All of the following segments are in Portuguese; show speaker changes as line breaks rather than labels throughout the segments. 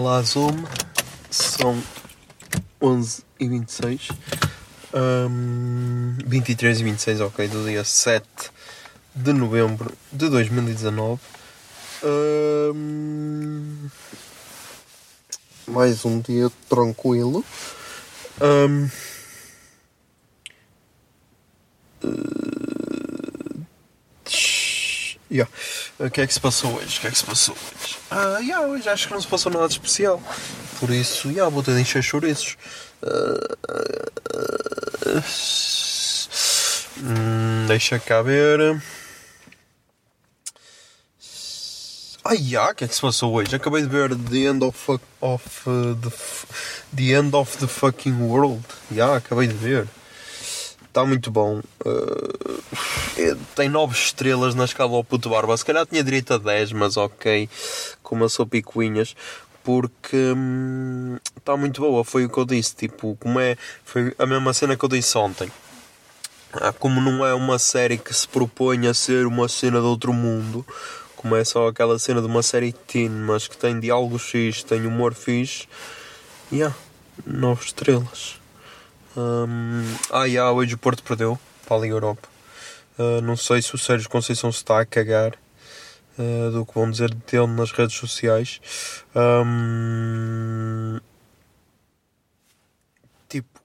Olá, Zoom. São 11 e 26. Hum, 23 e 26, ok, do dia 7 de novembro de 2019. Hum, mais um dia tranquilo. Hum, eh, yeah. O que é que se passou hoje? O que é que se passou hoje? Ah, yeah, hoje acho que não se passou nada de especial. Por isso, yeah, vou ter de encher chouriços. Ah, ah, hum, deixa cá ver. Ah, yeah, o que é que se passou hoje? Acabei de ver The End of, of uh, the, the End of the Fucking World. Yeah, acabei de ver. Está muito bom. Uh, tem 9 estrelas na escala ao puto barba. Se calhar tinha direito a 10, mas ok. Como eu sou picuinhas. Porque está muito boa. Foi o que eu disse. Tipo, como é. Foi a mesma cena que eu disse ontem. Ah, Como não é uma série que se propõe a ser uma cena de outro mundo, como é só aquela cena de uma série teen, mas que tem diálogos fixe, tem humor fixe, yeah, 9 estrelas. Hum, ah, yeah, hoje o Porto perdeu para a Liga Europa. Uh, não sei se o Sérgio Conceição se está a cagar uh, do que vão dizer dele nas redes sociais. Hum, tipo,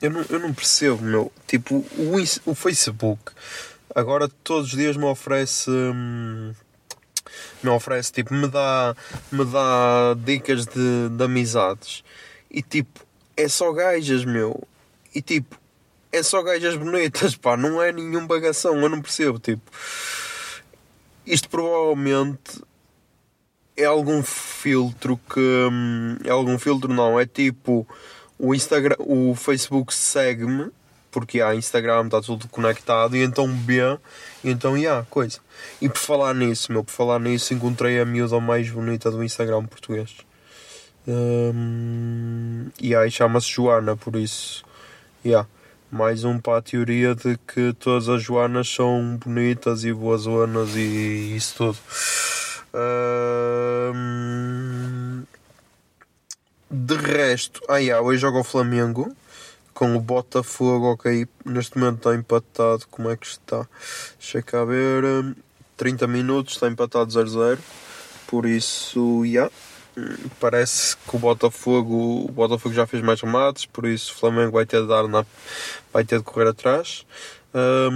eu não, eu não percebo, meu. Tipo, o, o Facebook agora todos os dias me oferece. hum, me oferece, tipo, me dá, me dá dicas de, de amizades. E tipo, é só gajas, meu. E tipo, é só gajas bonitas, pá. Não é nenhum bagação, eu não percebo, tipo. Isto provavelmente é algum filtro que. hum, É algum filtro, não. É tipo. O Instagram, o Facebook segue-me, porque há Instagram, está tudo conectado, e então vê, e então há coisa. E por falar nisso, meu, por falar nisso, encontrei a miúda mais bonita do Instagram português. Hum, e aí chama-se Joana, por isso, yeah. Mais um para a teoria de que todas as Joanas são bonitas e boas zonas e isso tudo. De resto, ah, yeah, hoje joga o Flamengo com o Botafogo, ok. Neste momento está empatado. Como é que está? Deixa cá ver. hum, 30 minutos, está empatado 0-0. Por isso, yeah. Parece que o Botafogo, o Botafogo já fez mais remates, por isso o Flamengo vai ter de dar na, vai ter de correr atrás. Hum,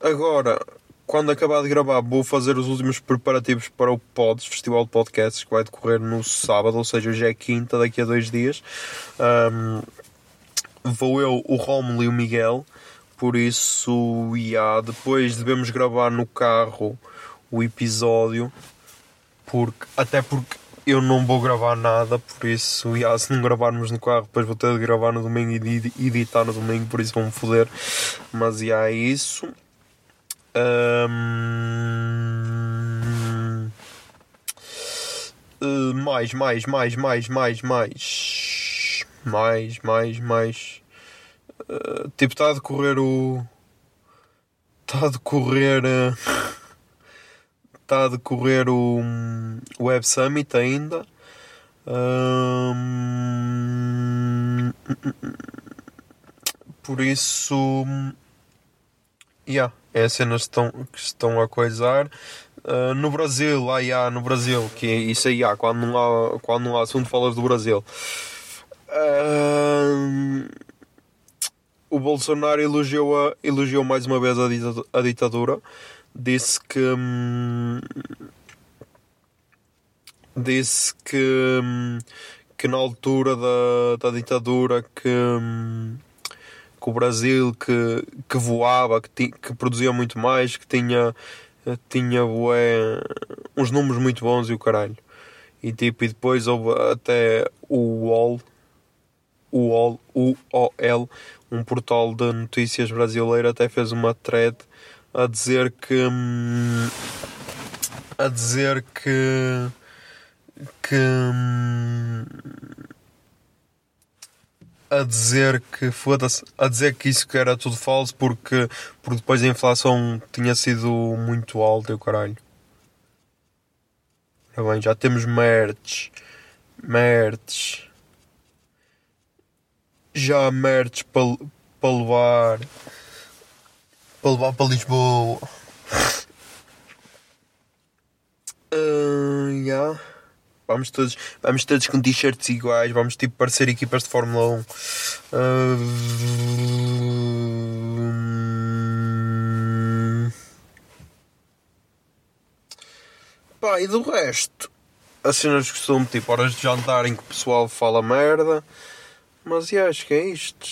agora, quando acabar de gravar, vou fazer os últimos preparativos para o Pods, Festival de Podcasts, que vai decorrer no sábado, ou seja, hoje é quinta, daqui a dois dias. Vou eu, o Romulo e o Miguel, por isso, yeah, depois devemos gravar no carro o episódio, porque, até porque eu não vou gravar nada, por isso, yeah, se não gravarmos no carro, depois vou ter de gravar no domingo e edi- editar no domingo, por isso vão-me foder. Mas yeah, é isso. Hum, eh, mais, mais, mais, mais, mais, mais. Mais, mais, mais. Eh, tipo, está a decorrer o. Está a decorrer. Está a decorrer o, Web Summit ainda. Hum, por isso. Yeah, é as cenas que estão, que estão a coisar. Uh, no Brasil, lá há no Brasil, que é isso aí há, quando não há, quando não há assunto falas do Brasil. Uh, o Bolsonaro elogiou, a, elogiou mais uma vez a, dita- a ditadura. Disse que. hum, disse que. hum, que na altura da, da ditadura que. hum, que o Brasil que, que voava, que, ti- que produzia muito mais, que tinha, tinha bué, uns números muito bons e o caralho. E, tipo, e depois houve até o o UOL, UOL, um portal de notícias brasileiro, até fez uma thread a dizer que. hum, a dizer que. que. hum, a dizer que foda-se, a dizer que isso que era tudo falso porque, porque depois a inflação tinha sido muito alta e o caralho. Ora bem, já temos merch. Merch. Já há merch para pa levar. Para levar para Lisboa. Ah, já. Vamos todos, vamos todos com t-shirts iguais, vamos tipo parecer equipas de Fórmula 1. Ah, Pá, e do resto? As cenas de costume, tipo horas de jantar em que o pessoal fala merda. Mas yeah, acho que é isto.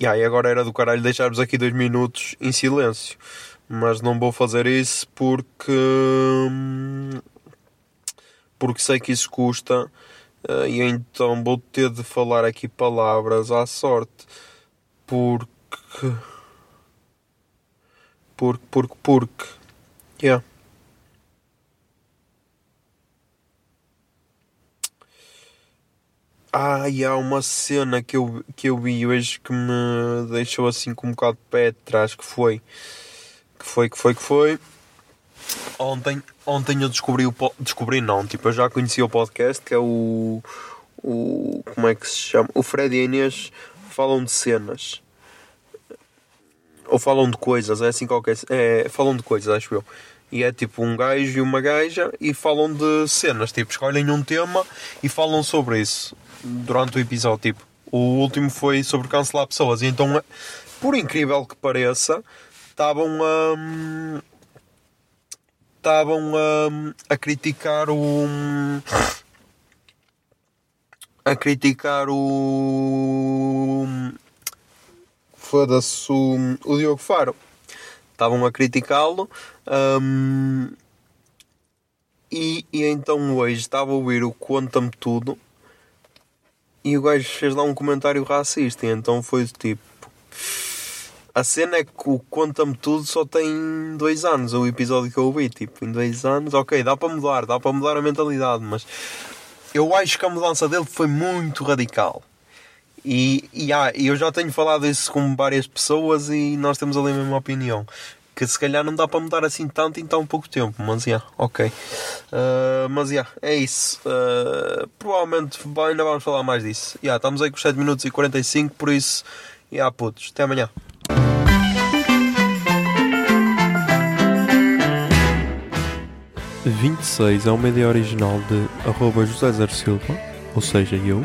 Yeah, e agora era do caralho deixar-vos aqui dois minutos em silêncio. Mas não vou fazer isso porque. hum, Porque sei que isso custa. eh, E então vou ter de falar aqui palavras à sorte. Porque. Porque, porque, porque. Yeah. Ah, e há uma cena que eu, que eu vi hoje que me deixou assim com um bocado de pé atrás, que foi, que foi, que foi, que foi. Ontem, ontem eu descobri o descobri não, tipo, eu já conhecia o podcast que é o, o como é que se chama? O Fred e a Inês falam de cenas. Ou falam de coisas, é assim qualquer. É, falam de coisas, acho eu. E é tipo um gajo e uma gaja e falam de cenas, tipo, escolhem um tema e falam sobre isso durante o episódio. Tipo, o último foi sobre cancelar pessoas. E então, por incrível que pareça, estavam a. Estavam a, a criticar o. A criticar o. Foda-se o, o Diogo Faro. Estavam a criticá-lo. hum, e, e então hoje estava a ouvir o Conta-me Tudo e o gajo fez lá um comentário racista. E então foi do tipo. A cena é que o Conta-me Tudo só tem dois anos, o episódio que eu ouvi. Tipo, em dois anos, ok, dá para mudar, dá para mudar a mentalidade, mas eu acho que a mudança dele foi muito radical. E, e ah, eu já tenho falado isso com várias pessoas e nós temos ali a mesma opinião. Que se calhar não dá para mudar assim tanto em tão pouco tempo. Mas yeah, ok. Uh, mas yeah, é isso. Uh, provavelmente ainda vamos falar mais disso. Yeah, estamos aí com 7 minutos e 45, por isso, yeah, putos, até amanhã.
.26 é uma ideia original de arroba José Zer Silva, ou seja, eu.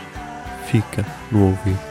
fica no ouvido.